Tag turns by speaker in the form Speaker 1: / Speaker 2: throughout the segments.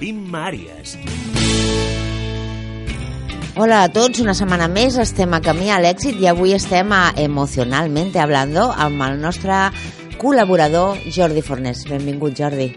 Speaker 1: Imma Àries.
Speaker 2: Hola a tots, una setmana més estem a camí a l'èxit i avui estem a Emocionalmente Hablando amb el nostre col·laborador Jordi Fornés. Benvingut, Jordi.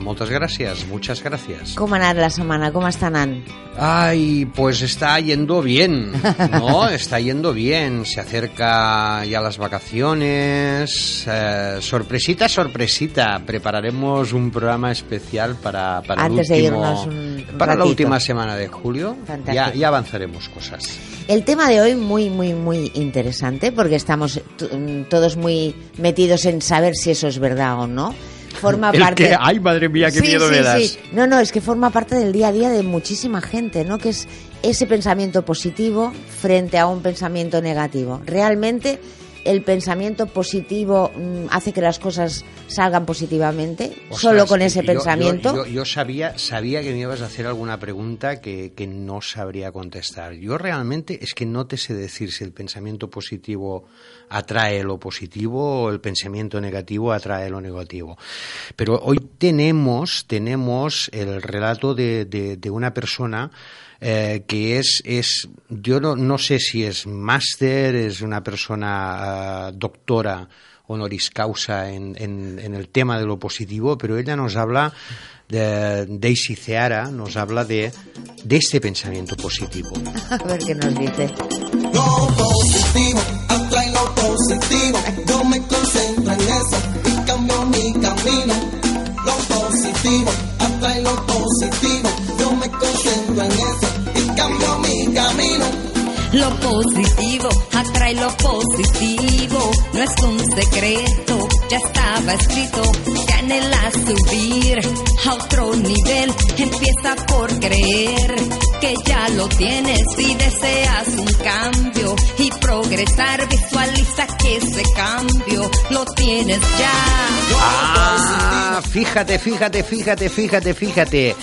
Speaker 3: Muchas gracias, muchas gracias.
Speaker 2: Com ha anat la setmana? Com està anant?
Speaker 3: Ay, pues está yendo bien, ¿no? está yendo bien. Se acerca ya las vacaciones. Eh, sorpresita, sorpresita. Prepararemos un programa especial para, para, el
Speaker 2: Antes de
Speaker 3: último-
Speaker 2: irnos un
Speaker 3: para la última semana de julio. Ya, ya avanzaremos cosas.
Speaker 2: El tema de hoy muy, muy, muy interesante porque estamos mm, todos muy metidos en saber si eso es verdad o no. Forma
Speaker 3: El
Speaker 2: parte...
Speaker 3: que- ay, madre mía, qué
Speaker 2: Sí,
Speaker 3: miedo
Speaker 2: sí,
Speaker 3: me das.
Speaker 2: sí. No, no, es que forma parte del día a día de muchísima gente, ¿no? Que es ese pensamiento positivo frente a un pensamiento negativo. Realmente el pensamiento positivo mm, hace que las cosas salgan positivamente, solo con ese
Speaker 3: yo-
Speaker 2: pensamiento.
Speaker 3: Yo, yo sabía, sabía que me ibas a hacer alguna pregunta que, que no sabría contestar. Yo realmente es que no te sé decir si el pensamiento positivo atrae lo positivo o el pensamiento negativo atrae lo negativo. Pero hoy tenemos, tenemos el relato de, de- de una persona eh, que es, es yo no, no sé si es máster, es una persona ah, doctora honoris causa en, en- en el tema de lo positivo, pero ella nos habla de Daisy Ceara, nos habla de, de este pensamiento positivo.
Speaker 2: A ver qué nos dice.
Speaker 4: Lo positivo, atrae lo positivo. Positivo atrae lo positivo,
Speaker 5: no es un secreto, ya estaba escrito. Que anhelas subir a otro nivel, empieza por creer que ya lo tienes y deseas un cambio y progresar. Visualiza que ese cambio lo tienes ya.
Speaker 3: Ah, fíjate, fíjate, fíjate, fíjate, fíjate.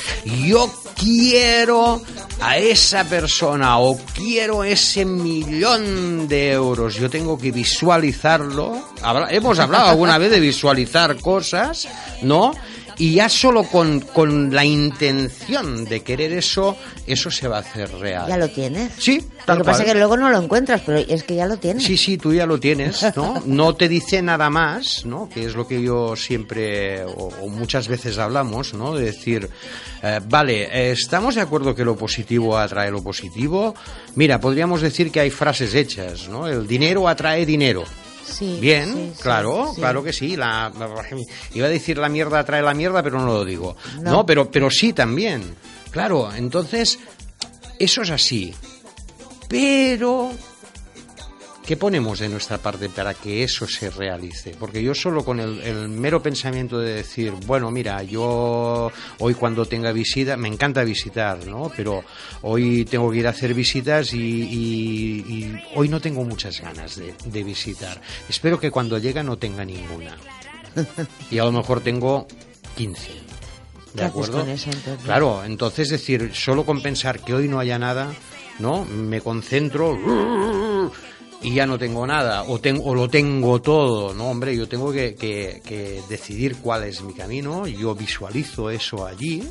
Speaker 3: Yo quiero a esa persona o quiero ese millón de euros. Yo tengo que visualizarlo. Hemos hablado alguna vez de visualizar cosas, ¿no? Y ya solo con, con la intención de querer eso, eso se va a hacer real.
Speaker 2: Ya lo tienes.
Speaker 3: Sí,
Speaker 2: Lo que pasa es que luego no lo encuentras, pero es que ya lo tienes.
Speaker 3: Sí, sí, tú ya lo tienes, ¿no? No te dice nada más, ¿no? Que es lo que yo siempre o, o muchas veces hablamos, ¿no? De decir, eh, vale, eh, estamos de acuerdo que lo positivo atrae lo positivo. Mira, podríamos decir que hay frases hechas, ¿no? El dinero atrae dinero.
Speaker 2: Sí,
Speaker 3: Bien,
Speaker 2: sí, sí,
Speaker 3: claro, claro que sí. La, iba a decir la mierda atrae la mierda, pero no lo digo.
Speaker 2: No.
Speaker 3: No, pero, pero sí también. Claro, entonces, eso es así. Pero, ¿qué ponemos de nuestra parte para que eso se realice? Porque yo solo con el, el mero pensamiento de decir, bueno, mira, yo hoy cuando tenga visita, me encanta visitar, ¿no? Pero hoy tengo que ir a hacer visitas y, y- y hoy no tengo muchas ganas de, de visitar. Espero que cuando llegue no tenga ninguna. Y a lo mejor tengo 15.
Speaker 2: ¿Qué
Speaker 3: ¿De
Speaker 2: haces
Speaker 3: acuerdo?
Speaker 2: con eso, entonces?
Speaker 3: Claro, entonces decir, solo con pensar que hoy no haya nada, ¿no? Me concentro y ya no tengo nada, o, tengo, o lo tengo todo, ¿no? Hombre, yo tengo que, que- que decidir cuál es mi camino, yo visualizo eso allí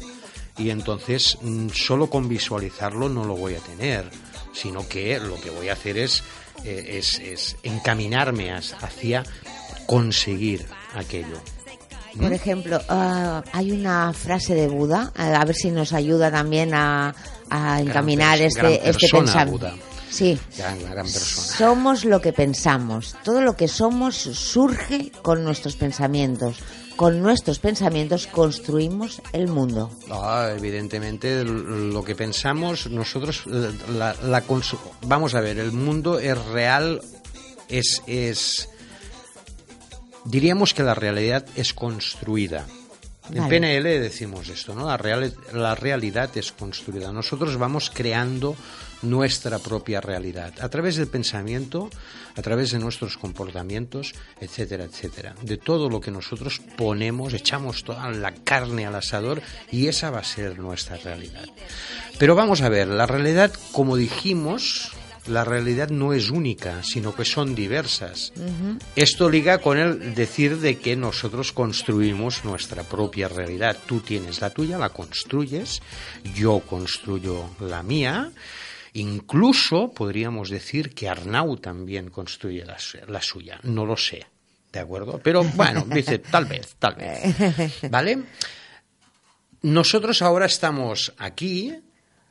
Speaker 3: y entonces mm, solo con visualizarlo no lo voy a tener, sino que lo que voy a hacer es, eh, es, es encaminarme hacia conseguir aquello.
Speaker 2: Por ejemplo, ah, hay una frase de Buda, a ver si nos ayuda también a, a encaminar
Speaker 3: gran
Speaker 2: este, este pensamiento. Sí.
Speaker 3: Gran, gran persona.
Speaker 2: Somos lo que pensamos. Todo lo que somos surge con nuestros pensamientos. Con nuestros pensamientos construimos el mundo.
Speaker 3: Ah, evidentemente lo que pensamos nosotros eh, la, vamos a ver el mundo es real es es diríamos que la realidad es construida en. PNL decimos esto no la real la realidad es construida nosotros vamos creando nuestra propia realidad a través del pensamiento a través de nuestros comportamientos etcétera etcétera de todo lo que nosotros ponemos echamos toda la carne al asador y esa va a ser nuestra realidad pero vamos a ver la realidad como dijimos la realidad no es única, sino que son diversas. Esto liga con el decir de que nosotros construimos nuestra propia realidad. Tú tienes la tuya, la construyes, yo construyo la mía. Incluso podríamos decir que Arnau también construye la, su- la suya. No lo sé, ¿de acuerdo? Pero bueno, dice tal vez, tal vez. ¿Vale? Nosotros ahora estamos aquí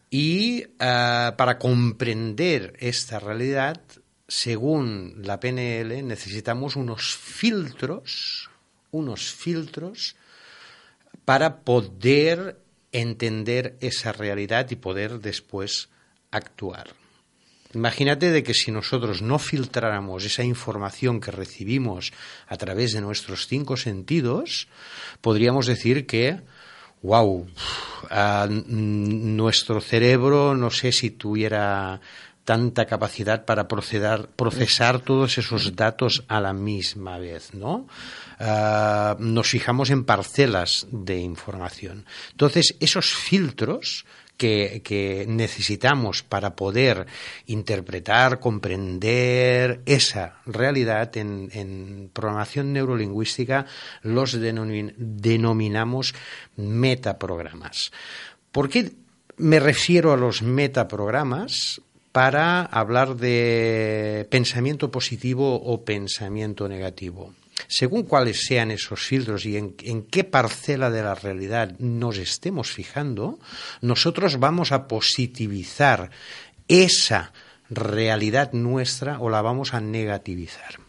Speaker 3: y eh, para comprender esta realidad, según la PNL, necesitamos unos filtros, unos filtros para poder entender esa realidad y poder después actuar. Imagínate de que si nosotros no filtráramos esa información que recibimos a través de nuestros cinco sentidos, podríamos decir que, wow, nuestro cerebro no sé si tuviera tanta capacidad para procesar todos esos datos a la misma vez, ¿no? Ah, nos fijamos en parcelas de información. Entonces, esos filtros que, necesitamos para poder interpretar, comprender esa realidad en, programación neurolingüística los denomin- denominamos metaprogramas. ¿Por qué me refiero a los metaprogramas? Para hablar de pensamiento positivo o pensamiento negativo. Según cuáles sean esos filtros y en, qué parcela de la realidad nos estemos fijando, nosotros vamos a positivizar esa realidad nuestra o la vamos a negativizar.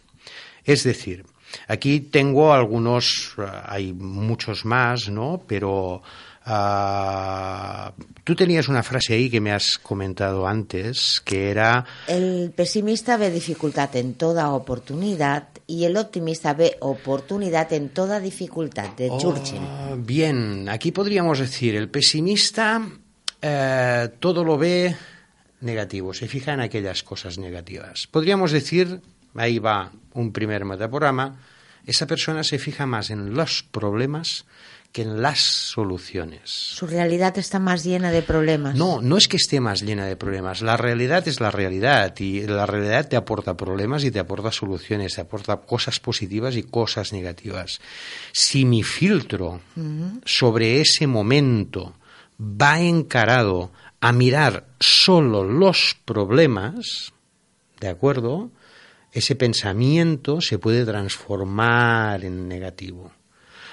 Speaker 3: Es decir, aquí tengo algunos, hay muchos más, ¿no? Pero Uh, tú tenías una frase ahí que me has comentado antes, que era...
Speaker 2: El pesimista ve dificultad en toda oportunidad y el optimista ve oportunidad en toda dificultad, de
Speaker 3: oh,
Speaker 2: Churchill.
Speaker 3: Bien, aquí podríamos decir, el pesimista uh, todo lo ve negativo, se fija en aquellas cosas negativas. Podríamos decir, ahí va un primer metaprograma, esa persona se fija más en los problemas que en las soluciones.
Speaker 2: Su realidad está más llena de problemas.
Speaker 3: No, no es que esté más llena de problemas. La realidad es la realidad y la realidad te aporta problemas y te aporta soluciones, te aporta cosas positivas y cosas negativas. Si mi filtro uh -huh. sobre ese momento va encarado a mirar solo los problemas, ¿de acuerdo? Ese pensamiento se puede transformar en negativo.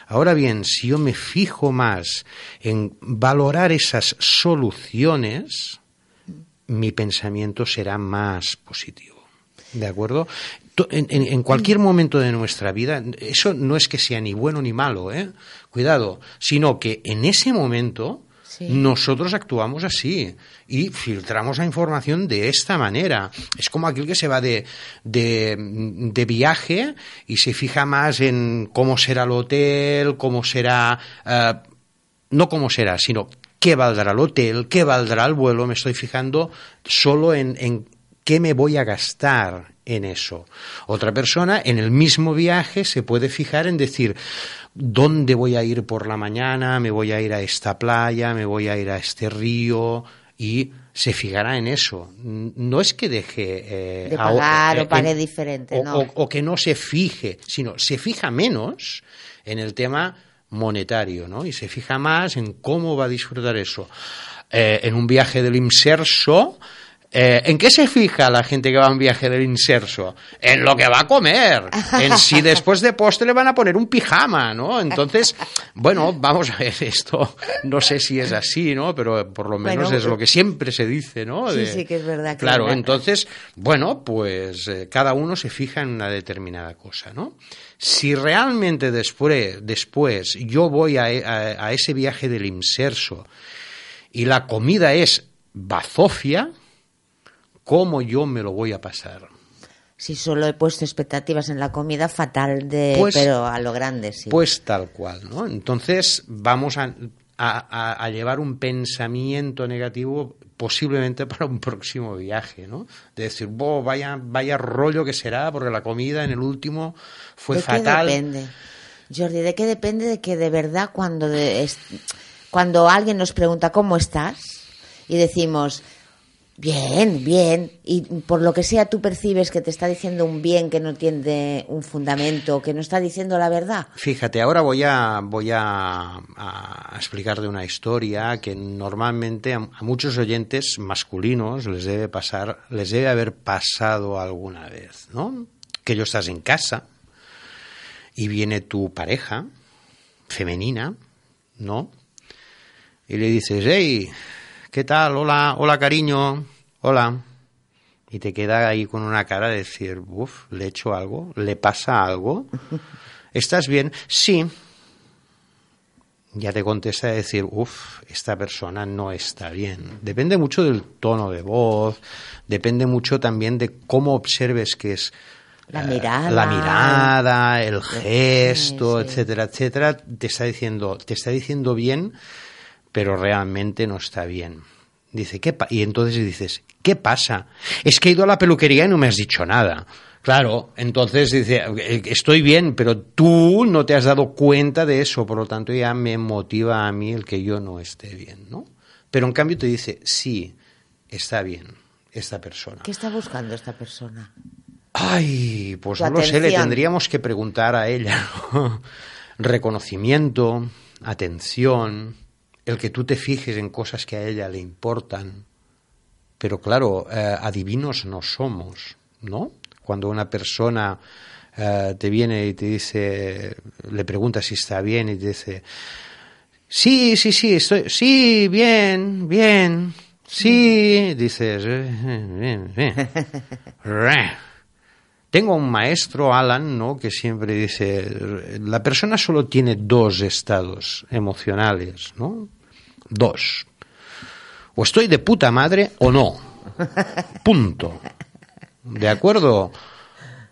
Speaker 3: Ahora bien, si yo me fijo más en valorar esas soluciones, mi pensamiento será más positivo. ¿De acuerdo? En, cualquier momento de nuestra vida, eso no es que sea ni bueno ni malo, ¿eh? Cuidado, sino que en ese momento nosotros actuamos así y filtramos la información de esta manera. Es como aquel que se va de, de, viaje y se fija más en cómo será el hotel, cómo será, uh, no cómo será, sino qué valdrá el hotel, qué valdrá el vuelo. Me estoy fijando solo en, en qué me voy a gastar en eso. Otra persona en el mismo viaje se puede fijar en decir dónde voy a ir por la mañana, me voy a ir a esta playa, me voy a ir a este río y se fijará en eso. No es que deje
Speaker 2: eh, de pagar a, o pague en, diferente,
Speaker 3: o,
Speaker 2: no.
Speaker 3: o, o que no se fije, sino se fija menos en el tema monetario, ¿no? Y se fija más en cómo va a disfrutar eso. Eh, en un viaje del inserso, eh, ¿En qué se fija la gente que va a un viaje del inserso? En lo que va a comer. En si después de postre le van a poner un pijama, ¿no? Entonces, bueno, vamos a ver esto. No sé si es así, ¿no? Pero por lo menos bueno, es lo que siempre se dice, ¿no?
Speaker 2: De, sí, sí, que es verdad. Que
Speaker 3: claro,
Speaker 2: es
Speaker 3: entonces, bueno, pues eh, cada uno se fija en una determinada cosa, ¿no? Si realmente después, después yo voy a, a, a ese viaje del inserso y la comida es bazofia, ¿cómo yo me lo voy a pasar?
Speaker 2: Si solo he puesto expectativas en la comida, fatal, de, pues, pero a lo grande, sí.
Speaker 3: Pues tal cual, ¿no? Entonces vamos a, a, a llevar un pensamiento negativo posiblemente para un próximo viaje, ¿no? De decir, oh, vaya, vaya rollo que será, porque la comida en el último fue
Speaker 2: ¿De
Speaker 3: fatal.
Speaker 2: Qué depende? Jordi, ¿de qué depende de que de verdad cuando, de, es, cuando alguien nos pregunta cómo estás y decimos Bien, bien. Y por lo que sea, tú percibes que te está diciendo un bien que no tiene un fundamento, que no está diciendo la verdad.
Speaker 3: Fíjate, ahora voy a, voy a, una historia que normalmente a, a muchos oyentes masculinos les debe pasar, les debe haber pasado alguna vez, ¿no? Que yo estás en casa y viene tu pareja femenina, ¿no? Y le dices, hey, ¿qué tal? Hola, hola cariño, hola. Y te queda ahí con una cara de decir, uff, ¿le he hecho algo? ¿Le pasa algo? ¿Estás bien? Sí. Ya te contesta de decir, uff, esta persona no está bien. Depende mucho del tono de voz, depende mucho también de cómo observes que es
Speaker 2: La
Speaker 3: eh,
Speaker 2: mirada.
Speaker 3: la mirada, el gesto,
Speaker 2: sí.
Speaker 3: etcétera, etcétera, te está diciendo, te está diciendo bien, pero realmente no está bien. Dice, ¿qué pa-? y entonces dices, ¿qué pasa? Es que he ido a la peluquería y no me has dicho nada. Claro, entonces dice, "Eh, estoy bien, pero tú no te has dado cuenta de eso, por lo tanto ya me motiva a mí el que yo no esté bien, ¿no? Pero en cambio te dice, sí, está bien esta persona.
Speaker 2: ¿Qué está buscando esta persona?
Speaker 3: Ay, pues no lo sé, le tendríamos que preguntar a ella. ¿no? Reconocimiento, atención, el que tú te fijes en cosas que a ella le importan. Pero claro, eh, adivinos no somos, ¿no? Cuando una persona eh, te viene y te dice, le pregunta si está bien y te dice, sí, sí, sí, estoy, sí, bien, bien, sí, dices, "Eh, eh, bien, bien. Tengo un maestro, Alan, ¿no? que siempre dice, la persona solo tiene dos estados emocionales, ¿no? Dos. O estoy de puta madre o no. Punto. ¿De acuerdo?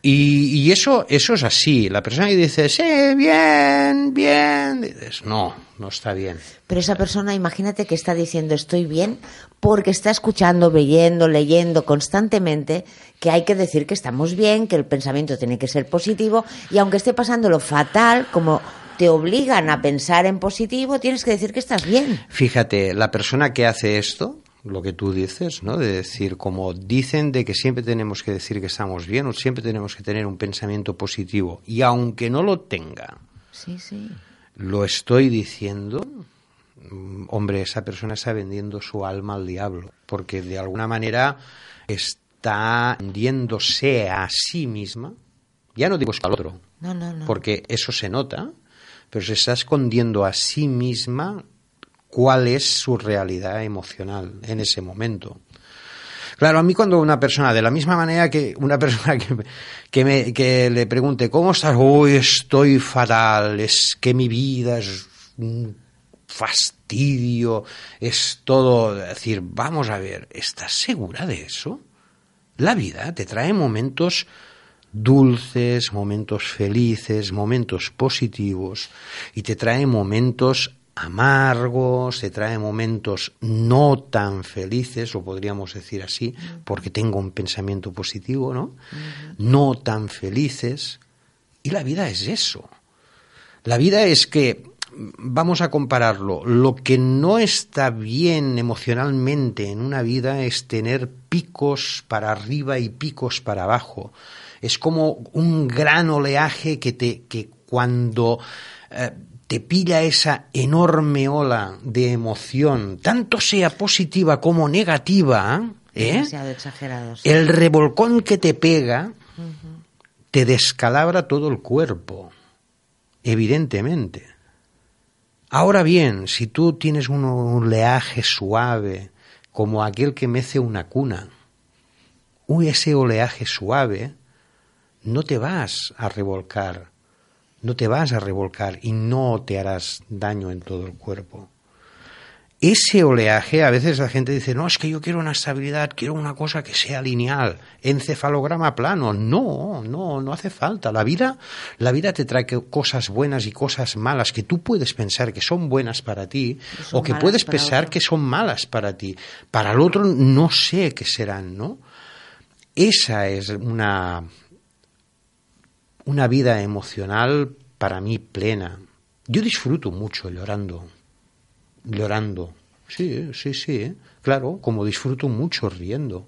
Speaker 3: Y, y eso, eso es así. La persona que dice, sí, bien, bien, dices, no, no está bien.
Speaker 2: Pero esa persona, imagínate que está diciendo estoy bien porque está escuchando, leyendo, leyendo constantemente que hay que decir que estamos bien, que el pensamiento tiene que ser positivo y aunque esté pasando lo fatal, como te obligan a pensar en positivo, tienes que decir que estás bien.
Speaker 3: Fíjate, la persona que hace esto, lo que tú dices, ¿no? De decir, como dicen de que siempre tenemos que decir que estamos bien o siempre tenemos que tener un pensamiento positivo y aunque no lo tenga,
Speaker 2: Sí, sí.
Speaker 3: lo estoy diciendo, mm, hombre, esa persona está vendiendo su alma al diablo, porque de alguna manera está vendiéndose a sí misma, ya no digo al otro,
Speaker 2: No, no, no.
Speaker 3: porque eso se nota, pero se está escondiendo a sí misma cuál es su realidad emocional en ese momento. Claro, a mí cuando una persona, de la misma manera que una persona que, que, me, que le pregunte, ¿cómo estás? Uy, estoy fatal, es que mi vida es un fastidio, es todo... decir, vamos a ver, ¿estás segura de eso? La vida te trae momentos dulces, momentos felices, momentos positivos y te trae momentos amargos, te trae momentos no tan felices, o podríamos decir así, porque tengo un pensamiento positivo, ¿no? No tan felices. Y la vida es eso. La vida es que, vamos a compararlo, lo que no está bien emocionalmente en una vida es tener picos para arriba y picos para abajo. Es como un gran oleaje que, te, que cuando eh, te pilla esa enorme ola de emoción, tanto sea positiva como negativa, ¿eh?
Speaker 2: Demasiado exagerado. sí.
Speaker 3: el revolcón que te pega te descalabra todo el cuerpo, evidentemente. Ahora bien, si tú tienes un oleaje suave, como aquel que mece una cuna, uy, ese oleaje suave, no te vas a revolcar, no te vas a revolcar y no te harás daño en todo el cuerpo. Ese oleaje, a veces la gente dice, no, es que yo quiero una estabilidad, quiero una cosa que sea lineal, encefalograma plano. No, no, no hace falta. La vida, la vida te trae cosas buenas y cosas malas que tú puedes pensar que son buenas para ti o que puedes pensar
Speaker 2: otro.
Speaker 3: que son malas para ti. Para el otro no sé qué serán, ¿no? Esa es una, una vida emocional para mí plena. Yo disfruto mucho llorando, llorando. Sí, sí, sí. Claro, como disfruto mucho riendo.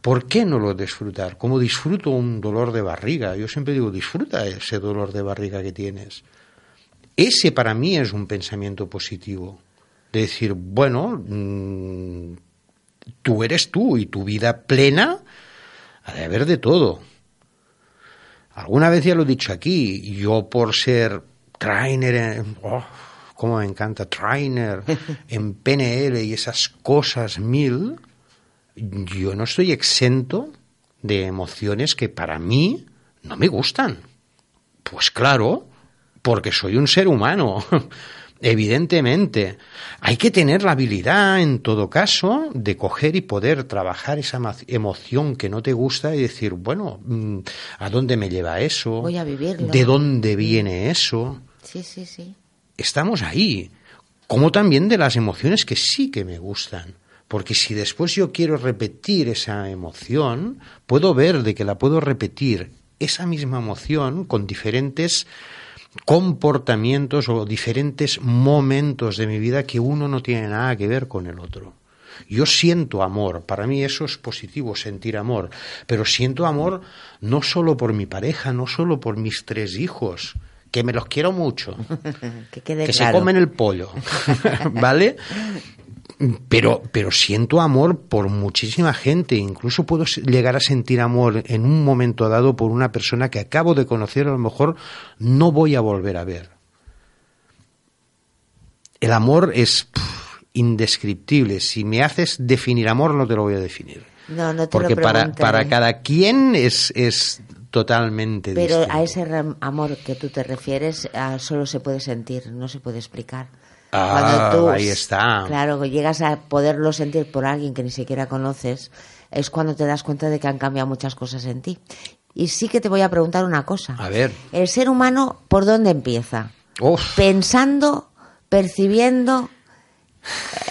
Speaker 3: ¿Por qué no lo disfrutar? Como disfruto un dolor de barriga. Yo siempre digo, disfruta ese dolor de barriga que tienes. Ese para mí es un pensamiento positivo. De decir, bueno, mm, tú eres tú y tu vida plena ha de haber de todo. Alguna vez ya lo he dicho aquí, yo por ser trainer, en, oh, cómo me encanta, trainer en PNL y esas cosas mil, yo no estoy exento de emociones que para mí no me gustan. Pues claro, porque soy un ser humano. Evidentemente, hay que tener la habilidad, en todo caso, de coger y poder trabajar esa emoción que no te gusta y decir, bueno, mm, ¿a dónde me lleva eso?
Speaker 2: Voy a vivirlo.
Speaker 3: ¿De dónde viene eso?
Speaker 2: Sí, sí, sí.
Speaker 3: Estamos ahí. Como también de las emociones que sí que me gustan. Porque si después yo quiero repetir esa emoción, puedo ver de que la puedo repetir esa misma emoción con diferentes comportamientos o diferentes momentos de mi vida que uno no tiene nada que ver con el otro. Yo siento amor, para mí eso es positivo, sentir amor, pero siento amor no solo por mi pareja, no solo por mis tres hijos, que me los quiero mucho,
Speaker 2: que,
Speaker 3: se comen el pollo, ¿vale? Pero, pero siento amor por muchísima gente. Incluso puedo llegar a sentir amor en un momento dado por una persona que acabo de conocer, a lo mejor no voy a volver a ver. El amor es indescriptible. Si me haces definir amor, no te lo voy a definir.
Speaker 2: No, no te
Speaker 3: Porque
Speaker 2: lo
Speaker 3: para, para cada quien es, es totalmente
Speaker 2: Pero
Speaker 3: distinto.
Speaker 2: a ese amor que tú te refieres, solo se puede sentir, no se puede explicar.
Speaker 3: Ah,
Speaker 2: cuando tú,
Speaker 3: ahí está.
Speaker 2: Claro, llegas a poderlo sentir por alguien que ni siquiera conoces, es cuando te das cuenta de que han cambiado muchas cosas en ti. Y sí que te voy a preguntar una cosa.
Speaker 3: A ver.
Speaker 2: El ser humano, ¿por dónde empieza?
Speaker 3: Uf.
Speaker 2: Pensando, percibiendo,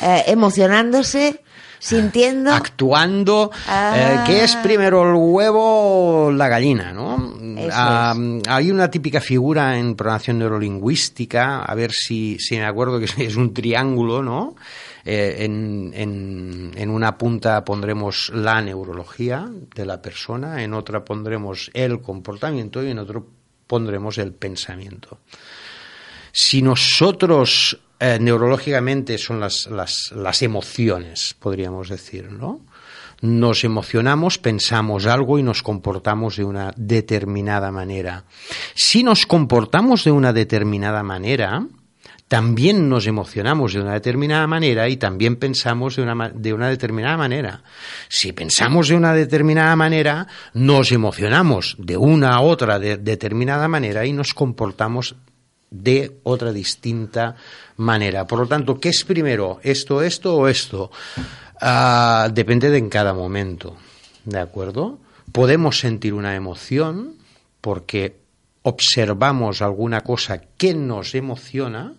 Speaker 2: eh, emocionándose, sintiendo.
Speaker 3: Actuando.
Speaker 2: Ah.
Speaker 3: Eh, ¿Qué es primero el huevo o la gallina? ¿no? Ah, hay una típica figura en programación neurolingüística, a ver si, si me acuerdo que es un triángulo, ¿no? Eh, en, en, en una punta pondremos la neurología de la persona, en otra pondremos el comportamiento y en otro pondremos el pensamiento. Si nosotros eh, neurológicamente son las, las, las emociones, podríamos decir, ¿no? Nos emocionamos, pensamos algo y nos comportamos de una determinada manera. Si nos comportamos de una determinada manera, también nos emocionamos de una determinada manera y también pensamos de una, de una determinada manera. Si pensamos de una determinada manera, nos emocionamos de una a otra de- determinada manera y nos comportamos de otra distinta manera. Por lo tanto, ¿qué es primero? ¿Esto, esto o esto? Ah, depende de en cada momento. ¿De acuerdo? Podemos sentir una emoción porque observamos alguna cosa que nos emociona,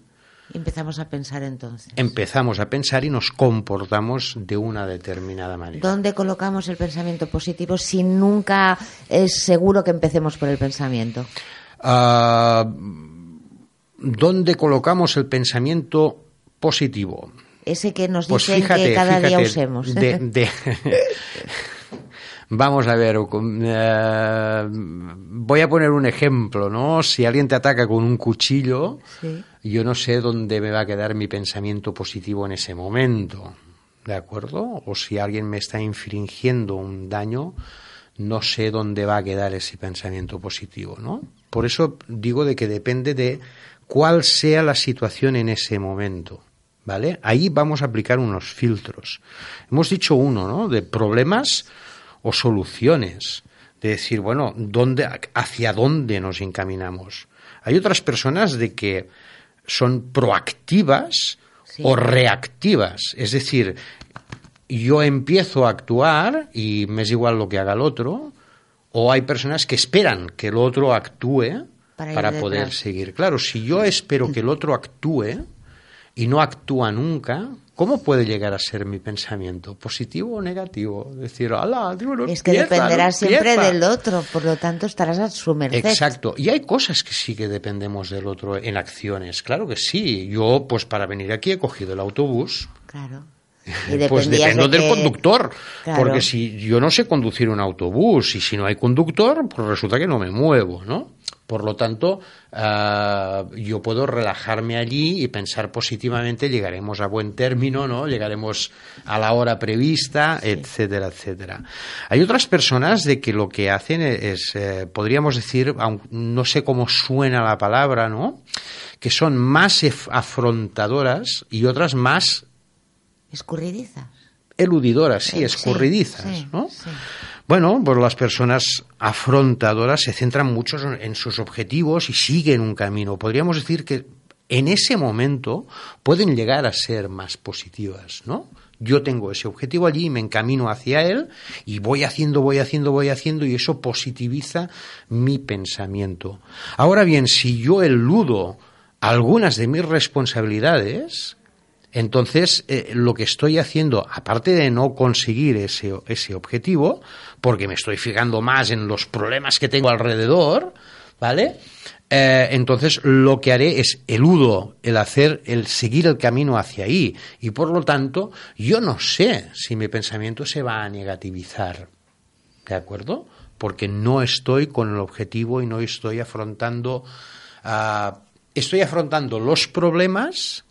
Speaker 2: empezamos a pensar entonces.
Speaker 3: empezamos a pensar y nos comportamos de una determinada manera.
Speaker 2: ¿Dónde colocamos el pensamiento positivo si nunca es seguro que empecemos por el pensamiento?
Speaker 3: Ah, ¿Dónde colocamos el pensamiento positivo?
Speaker 2: Ese que nos
Speaker 3: Pues
Speaker 2: dicen
Speaker 3: fíjate,
Speaker 2: que cada día usemos.
Speaker 3: de- de- Vamos a ver, eh, voy a poner un ejemplo, ¿no? Si alguien te ataca con un cuchillo,
Speaker 2: Sí.
Speaker 3: yo no sé dónde me va a quedar mi pensamiento positivo en ese momento, ¿de acuerdo? O si alguien me está infringiendo un daño, no sé dónde va a quedar ese pensamiento positivo, ¿no? Por eso digo de que depende de cuál sea la situación en ese momento, ¿vale? Ahí vamos a aplicar unos filtros. Hemos dicho uno, ¿no? De problemas o soluciones, de decir, bueno, ¿dónde, hacia dónde nos encaminamos. Hay otras personas de que son proactivas
Speaker 2: Sí.
Speaker 3: o reactivas, es decir, yo empiezo a actuar y me es igual lo que haga el otro, o hay personas que esperan que el otro actúe
Speaker 2: Para
Speaker 3: poder
Speaker 2: detrás.
Speaker 3: seguir. Claro, si yo espero que el otro actúe y no actúa nunca, ¿cómo puede llegar a ser mi pensamiento? ¿Positivo o negativo? Decir, ala, no
Speaker 2: Es que dependerá
Speaker 3: no
Speaker 2: siempre
Speaker 3: empieza".
Speaker 2: del otro, por lo tanto estarás a su merced.
Speaker 3: Exacto. Y hay cosas que sí que dependemos del otro en acciones. Claro que sí. Yo, pues para venir aquí he cogido el autobús.
Speaker 2: Claro. Y
Speaker 3: Pues dependo
Speaker 2: de
Speaker 3: del
Speaker 2: que-
Speaker 3: conductor,
Speaker 2: Claro.
Speaker 3: porque si yo no sé conducir un autobús y si no hay conductor, pues resulta que no me muevo, ¿no? Por lo tanto, ah, yo puedo relajarme allí y pensar positivamente, llegaremos a buen término, ¿no? Llegaremos a la hora prevista, etcétera, etcétera. Hay otras personas de que lo que hacen es, eh, podríamos decir, no sé cómo suena la palabra, ¿no? Que son más afrontadoras y otras más
Speaker 2: Escurridizas.
Speaker 3: eludidoras, sí, escurridizas,
Speaker 2: sí,
Speaker 3: ¿no?
Speaker 2: sí.
Speaker 3: Bueno, pues las personas afrontadoras se centran mucho en- en sus objetivos y siguen un camino. Podríamos decir que en ese momento pueden llegar a ser más positivas, ¿no? Yo tengo ese objetivo allí, me encamino hacia él y voy haciendo, voy haciendo, voy haciendo y eso positiviza mi pensamiento. Ahora bien, si yo eludo algunas de mis responsabilidades, entonces, eh, lo que estoy haciendo, aparte de no conseguir ese, ese objetivo, porque me estoy fijando más en los problemas que tengo alrededor, ¿vale? Eh, entonces, lo que haré es eludo el hacer, el seguir el camino hacia ahí. Y por lo tanto, yo no sé si mi pensamiento se va a negativizar. ¿De acuerdo? Porque no estoy con el objetivo y no estoy afrontando. ah, estoy afrontando los problemas,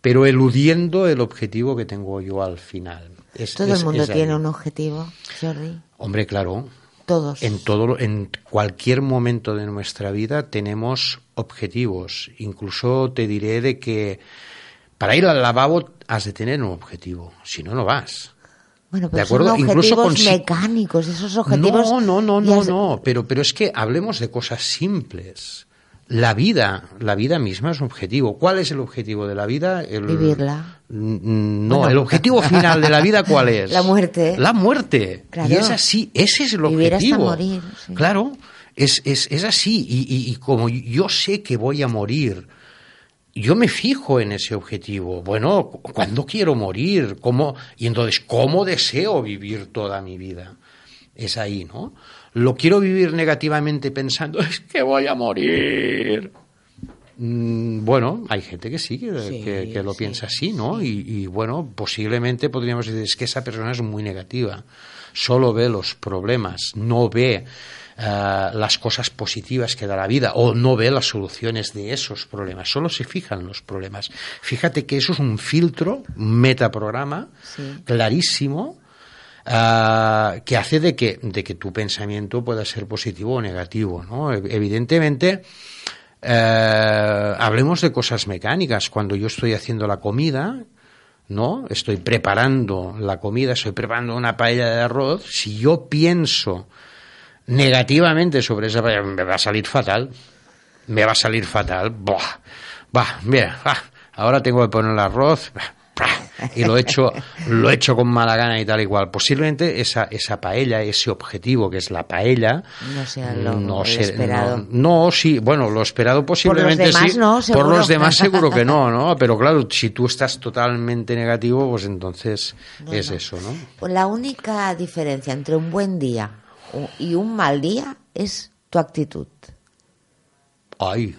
Speaker 3: pero eludiendo el objetivo que tengo yo al final. Es-
Speaker 2: Todo
Speaker 3: es-
Speaker 2: el mundo
Speaker 3: ahí.
Speaker 2: tiene un objetivo, Jordi.
Speaker 3: Hombre, claro.
Speaker 2: Todos.
Speaker 3: En todo, en cualquier momento de nuestra vida tenemos objetivos. Incluso te diré de que para ir al lavabo has de tener un objetivo. Si no, no vas.
Speaker 2: Bueno,
Speaker 3: ¿De
Speaker 2: pero
Speaker 3: acuerdo?
Speaker 2: son
Speaker 3: Incluso
Speaker 2: objetivos
Speaker 3: con si-
Speaker 2: mecánicos, esos objetivos...
Speaker 3: No, no, no, no, no. Pero, pero es que hablemos de cosas simples. La vida, la vida misma es un objetivo. ¿Cuál es el objetivo de la vida? El-
Speaker 2: Vivirla.
Speaker 3: No,
Speaker 2: Bueno.
Speaker 3: el objetivo final de la vida, ¿cuál es?
Speaker 2: La muerte.
Speaker 3: La muerte.
Speaker 2: Claro.
Speaker 3: Y es así, ese es el
Speaker 2: Vivir hasta
Speaker 3: objetivo.
Speaker 2: morir, sí.
Speaker 3: Claro, es, es, es así. Y, y- y como yo sé que voy a morir, yo me fijo en ese objetivo. Bueno, cu- ¿cuándo quiero morir? ¿Cómo? Y entonces, ¿cómo deseo vivir toda mi vida? Es ahí, ¿no? Lo quiero vivir negativamente pensando, es que voy a morir. Mm, Bueno, hay gente que sí, que,
Speaker 2: Sí,
Speaker 3: que- que lo
Speaker 2: sí,
Speaker 3: piensa así, ¿no? Y, y, bueno, posiblemente podríamos decir, es que esa persona es muy negativa, solo ve los problemas, no ve ah, las cosas positivas que da la vida o no ve las soluciones de esos problemas, solo se fija en los problemas. Fíjate que eso es un filtro, un metaprograma clarísimo ah, que hace de que, de que tu pensamiento pueda ser positivo o negativo. ¿no? Ev- Evidentemente, eh, hablemos de cosas mecánicas. Cuando yo estoy haciendo la comida, ¿no? Estoy preparando la comida, estoy preparando una paella de arroz. Si yo pienso negativamente sobre esa paella, me va a salir fatal. Me va a salir fatal. Mira, ah, ahora tengo que poner el arroz. Y lo he hecho, lo he hecho con mala gana y tal y cual. Posiblemente esa, esa paella, ese objetivo que es la paella,
Speaker 2: No sea lo-
Speaker 3: no
Speaker 2: esperado.
Speaker 3: No, no, sí, bueno, lo esperado posiblemente
Speaker 2: demás
Speaker 3: sí.
Speaker 2: no,
Speaker 3: Por los demás seguro que no, ¿no? Pero claro, si tú estás totalmente negativo, pues entonces es eso, ¿no?
Speaker 2: Pues La única diferencia entre un buen día y un mal día es tu actitud.
Speaker 3: Ay,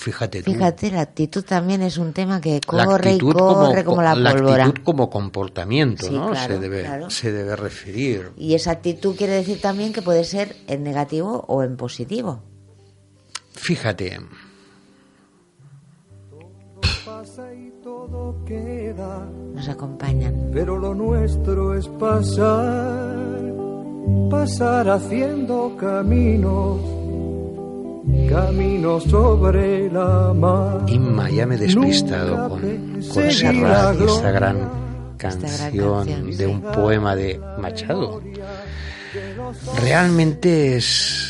Speaker 3: fíjate tú.
Speaker 2: Fíjate, la actitud también es un tema que
Speaker 3: la
Speaker 2: corre y corre como, la pólvora.
Speaker 3: actitud como comportamiento,
Speaker 2: Sí,
Speaker 3: ¿no?
Speaker 2: claro,
Speaker 3: se debe
Speaker 2: claro.
Speaker 3: se debe referir.
Speaker 2: Y esa actitud quiere decir también que puede ser en negativo o en positivo.
Speaker 3: Fíjate,
Speaker 2: Nos acompañan.
Speaker 6: pero lo nuestro es pasar, pasar haciendo caminos, caminos sobre la mar.
Speaker 3: Inma, ya me he despistado con, con Serrat y esta gran canción
Speaker 2: canción,
Speaker 3: de
Speaker 2: sí.
Speaker 3: un poema de Machado. Realmente es...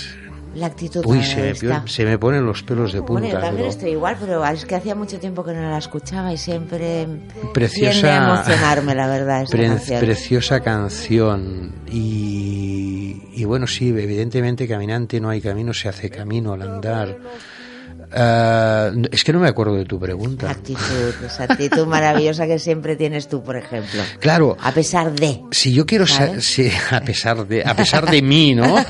Speaker 2: La actitud
Speaker 3: Uy, se me, se me ponen los pelos de
Speaker 2: Bueno, yo
Speaker 3: punta.
Speaker 2: también
Speaker 3: pero-
Speaker 2: estoy igual, pero es que hacía mucho tiempo que no la escuchaba y siempre
Speaker 3: Preciosa-
Speaker 2: a emocionarme, la verdad,
Speaker 3: Pre-
Speaker 2: canción.
Speaker 3: preciosa canción y, y bueno sí evidentemente caminante no hay camino se hace camino al andar Ah, es que no me acuerdo de tu pregunta
Speaker 2: actitud, esa actitud maravillosa que siempre tienes tú, por ejemplo.
Speaker 3: claro
Speaker 2: A pesar de.
Speaker 3: si yo quiero a pesar de a pesar de mí no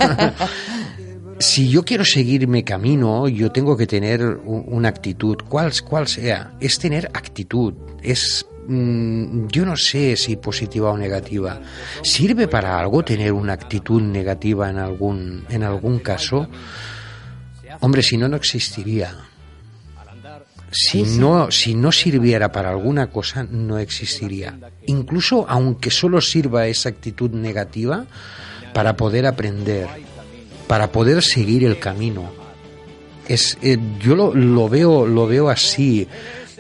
Speaker 3: si yo quiero seguirme camino yo tengo que tener una actitud cual cual sea es tener actitud es mm, yo no sé si positiva o negativa. ¿Sirve para algo tener una actitud negativa en algún, en algún caso? Hombre, si no, no existiría. Si no, si no sirviera para alguna cosa, no existiría. Incluso aunque solo sirva esa actitud negativa para poder aprender, para poder seguir el camino. Es, eh, yo lo, lo veo, lo veo así.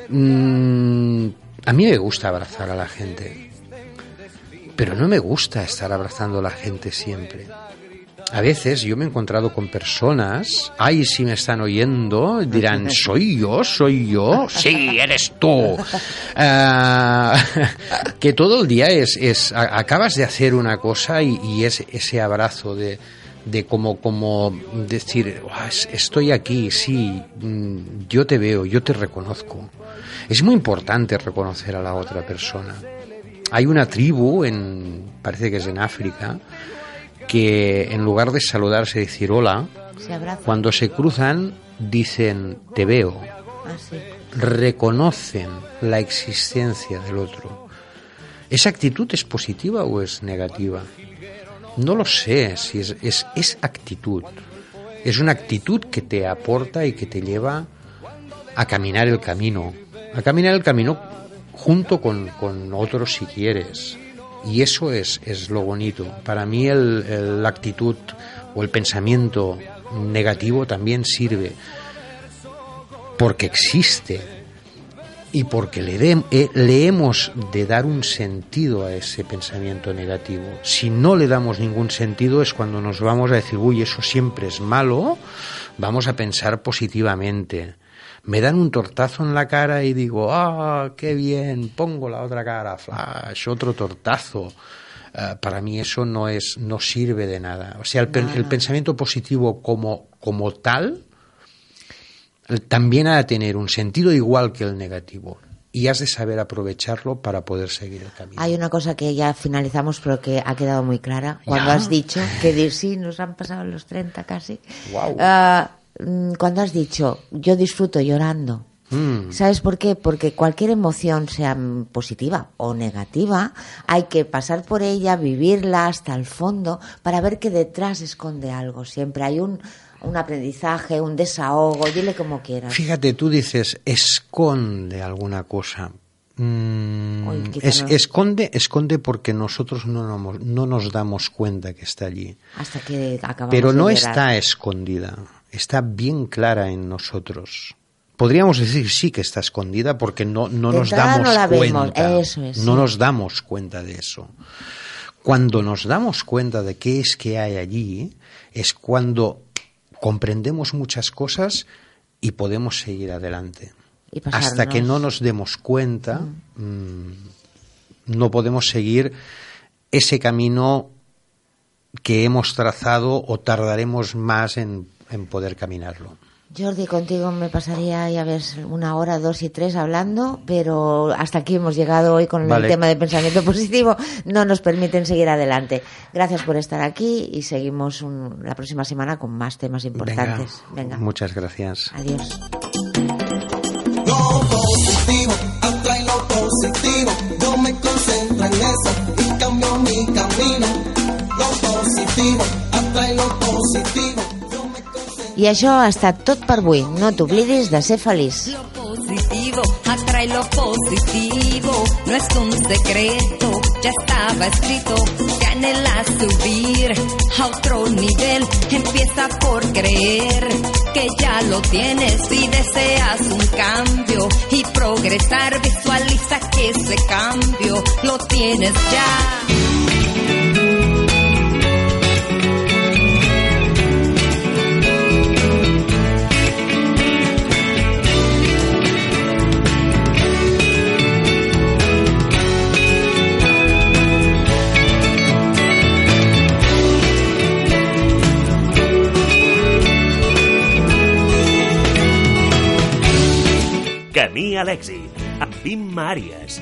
Speaker 3: Mm, a mí me gusta abrazar a la gente, pero no me gusta estar abrazando a la gente siempre. A veces yo me he encontrado con personas, ay, si me están oyendo, dirán, ¿soy yo? ¿Soy yo? Sí, eres tú. Ah, que todo el día es, es acabas de hacer una cosa y, y es ese abrazo de, de como, como decir, "Ah, es- estoy aquí, sí, mm, yo te veo, yo te reconozco. Es muy importante reconocer a la otra persona. Hay una tribu, en, parece que es en África, que en lugar de saludarse y decir hola,
Speaker 2: Se
Speaker 3: cuando se cruzan dicen te veo,
Speaker 2: Así.
Speaker 3: reconocen la existencia del otro. ¿Esa actitud es positiva o es negativa? No lo sé si es, es, es actitud. Es una actitud que te aporta y que te lleva a caminar el camino. A caminar el camino junto con, con otros si quieres. Y eso es, es lo bonito. Para mí el, el- la actitud o el pensamiento negativo también sirve porque existe y porque le, de- eh, le hemos de dar un sentido a ese pensamiento negativo. Si no le damos ningún sentido es cuando nos vamos a decir, uy, eso siempre es malo, vamos a pensar positivamente. Me dan un tortazo en la cara y digo, ah, qué bien, pongo la otra cara, flash, otro tortazo. Eh, para mí eso no es, no sirve de nada. O sea, el, el pensamiento positivo como, como tal, también ha de tener un sentido igual que el negativo y has de saber aprovecharlo para poder seguir el camino.
Speaker 2: Hay una cosa que ya finalizamos, pero que ha quedado muy clara. Cuando
Speaker 3: ¿Ya?
Speaker 2: has dicho que di- sí, nos han pasado los 30 casi.
Speaker 3: Guau.
Speaker 2: Ah, mm, cuando has dicho, yo disfruto llorando.
Speaker 3: Mm.
Speaker 2: ¿Sabes por qué? Porque cualquier emoción, sea positiva o negativa, hay que pasar por ella, vivirla hasta el fondo para ver que detrás esconde algo. Siempre hay un, un aprendizaje, un desahogo, dile como quieras.
Speaker 3: Fíjate, tú dices, esconde alguna cosa. Mm, es-
Speaker 2: no.
Speaker 3: esconde, esconde porque nosotros no, nos- no nos damos cuenta que está allí.
Speaker 2: Hasta que acabamos
Speaker 3: Pero no está escondida, está bien clara en nosotros. Podríamos decir sí que está escondida porque no, no nos damos
Speaker 2: no la vemos,
Speaker 3: cuenta.
Speaker 2: eso es,
Speaker 3: no
Speaker 2: sí.
Speaker 3: nos damos cuenta de eso. Cuando nos damos cuenta de qué es que hay allí, es cuando comprendemos muchas cosas y podemos seguir adelante.
Speaker 2: Y
Speaker 3: Hasta que no nos demos cuenta, mm, no podemos seguir ese camino que hemos trazado o tardaremos más en, en poder caminarlo.
Speaker 2: Jordi, contigo me pasaría ya ves una hora, dos y tres hablando, pero hasta aquí hemos llegado hoy con
Speaker 3: Vale.
Speaker 2: el tema de pensamiento positivo. No nos permiten seguir adelante. Gracias por estar aquí y seguimos un- la próxima semana con más temas importantes. Venga,
Speaker 3: Muchas gracias.
Speaker 2: adiós.
Speaker 4: Lo positivo, atrae lo positivo.
Speaker 2: I això ha estat tot per avui. No t'oblidis de ser feliç.
Speaker 5: Positivo atrae lo positivo, no es un secreto, ya estaba escrito. Que anhelas subir a otro nivel, empieza por creer que ya lo tienes y deseas un cambio y progresar. Visualiza que ese cambio lo tienes ya.
Speaker 1: Camí a l'èxit amb Vim Àries.